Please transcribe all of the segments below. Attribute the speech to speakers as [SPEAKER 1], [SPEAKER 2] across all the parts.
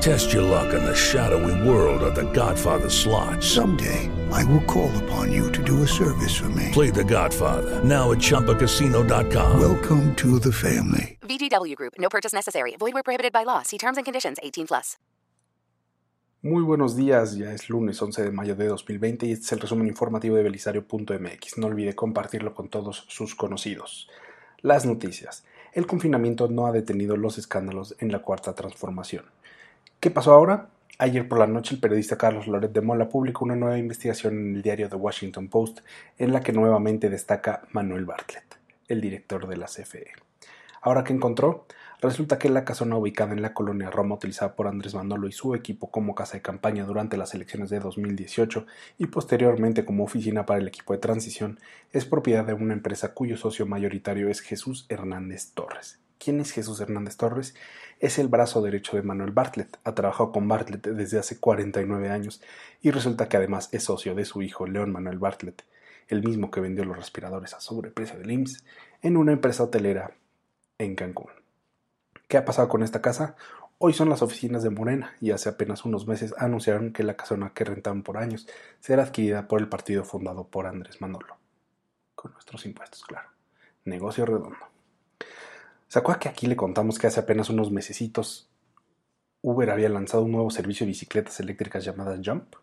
[SPEAKER 1] Test your luck in the shadowy world of The Godfather slot.
[SPEAKER 2] Someday, I will call upon you to do a service for me.
[SPEAKER 1] Play The Godfather now at ChumbaCasino.com.
[SPEAKER 2] Welcome to the family.
[SPEAKER 3] VGW Group. No purchase necessary. Void where prohibited by law. See terms and conditions. 18 plus.
[SPEAKER 4] Muy buenos días, ya es lunes 11 de mayo de 2020 y este es el resumen informativo de belisario.mx. No olvide compartirlo con todos sus conocidos. Las noticias. El confinamiento no ha detenido los escándalos en la cuarta transformación. ¿Qué pasó ahora? Ayer por la noche el periodista Carlos Loret de Mola publicó una nueva investigación en el diario The Washington Post en la que nuevamente destaca Manuel Bartlett, el director de la CFE. Ahora que encontró, resulta que la casona ubicada en la colonia Roma utilizada por Andrés Manolo y su equipo como casa de campaña durante las elecciones de 2018 y posteriormente como oficina para el equipo de transición es propiedad de una empresa cuyo socio mayoritario es Jesús Hernández Torres. ¿Quién es Jesús Hernández Torres? Es el brazo derecho de Manuel Bartlett. Ha trabajado con Bartlett desde hace 49 años y resulta que además es socio de su hijo León Manuel Bartlett, el mismo que vendió los respiradores a sobreprecio del IMSS en una empresa hotelera en Cancún. ¿Qué ha pasado con esta casa? Hoy son las oficinas de Morena y hace apenas unos meses anunciaron que la casona que rentaban por años será adquirida por el partido fundado por Andrés Manolo. Con nuestros impuestos, claro. Negocio redondo. ¿Se que aquí le contamos que hace apenas unos mesecitos Uber había lanzado un nuevo servicio de bicicletas eléctricas llamadas Jump?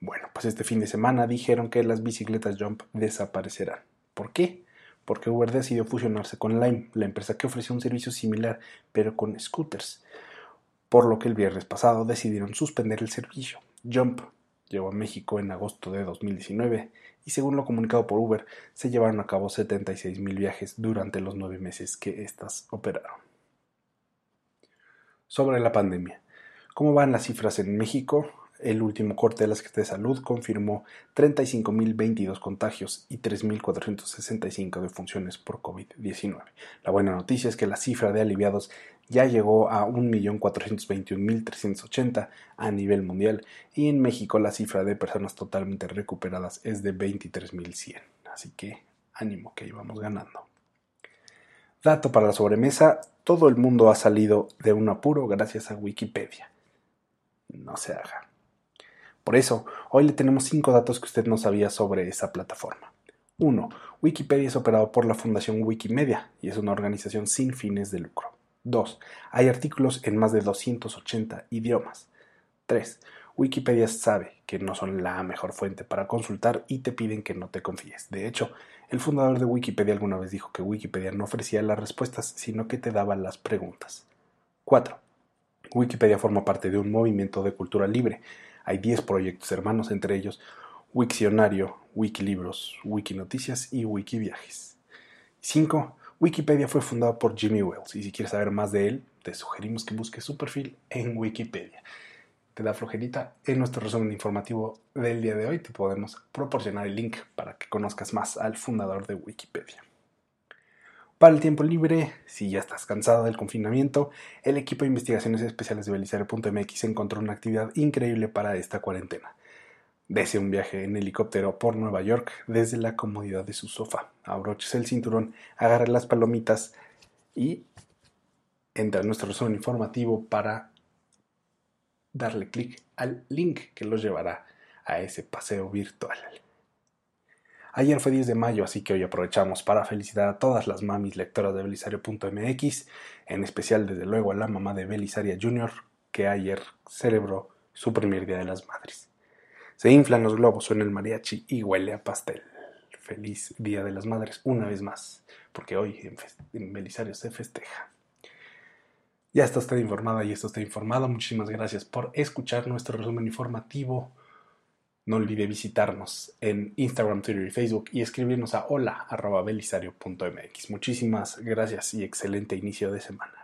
[SPEAKER 4] Bueno, pues este fin de semana dijeron que las bicicletas Jump desaparecerán. ¿Por qué? Porque Uber decidió fusionarse con Lime, la empresa que ofrecía un servicio similar, pero con scooters. Por lo que el viernes pasado decidieron suspender el servicio. Jump llegó a México en agosto de 2019 y según lo comunicado por Uber, se llevaron a cabo 76 mil viajes durante los nueve meses que éstas operaron. Sobre la pandemia. ¿Cómo van las cifras en México? El último corte de la Secretaría de Salud confirmó 35.022 contagios y 3.465 defunciones por COVID-19. La buena noticia es que la cifra de aliviados ya llegó a 1.421.380 a nivel mundial y en México la cifra de personas totalmente recuperadas es de 23.100. Así que ánimo que íbamos ganando. Dato para la sobremesa, todo el mundo ha salido de un apuro gracias a Wikipedia. No se haga. Por eso, hoy le tenemos cinco datos que usted no sabía sobre esa plataforma. 1. Wikipedia es operado por la Fundación Wikimedia y es una organización sin fines de lucro. 2. Hay artículos en más de 280 idiomas. 3. Wikipedia sabe que no son la mejor fuente para consultar y te piden que no te confíes. De hecho, el fundador de Wikipedia alguna vez dijo que Wikipedia no ofrecía las respuestas, sino que te daba las preguntas. 4. Wikipedia forma parte de un movimiento de cultura libre. Hay 10 proyectos hermanos, entre ellos Wikcionario, Wikilibros, Wikinoticias y Wikiviajes. 5. Wikipedia fue fundada por Jimmy Wells y si quieres saber más de él, te sugerimos que busques su perfil en Wikipedia. Te da flojerita. En nuestro resumen informativo del día de hoy te podemos proporcionar el link para que conozcas más al fundador de Wikipedia. Para el tiempo libre, si ya estás cansado del confinamiento, el equipo de investigaciones especiales de Belisario.mx encontró una actividad increíble para esta cuarentena. Dese un viaje en helicóptero por Nueva York desde la comodidad de su sofá. Abroches el cinturón, agarre las palomitas y entra a nuestro resumen informativo para darle clic al link que los llevará a ese paseo virtual. Ayer fue 10 de mayo, así que hoy aprovechamos para felicitar a todas las mamis lectoras de Belisario.mx, en especial desde luego a la mamá de Belisaria Jr., que ayer celebró su primer Día de las Madres. Se inflan los globos, suena el mariachi y huele a pastel. feliz Día de las Madres una vez más, porque hoy en, Belisario se festeja. Ya está usted informada y esto está informado. Muchísimas gracias por escuchar nuestro resumen informativo. No olvide visitarnos en Instagram, Twitter y Facebook y escribirnos a hola.belisario.mx. Muchísimas gracias y excelente inicio de semana.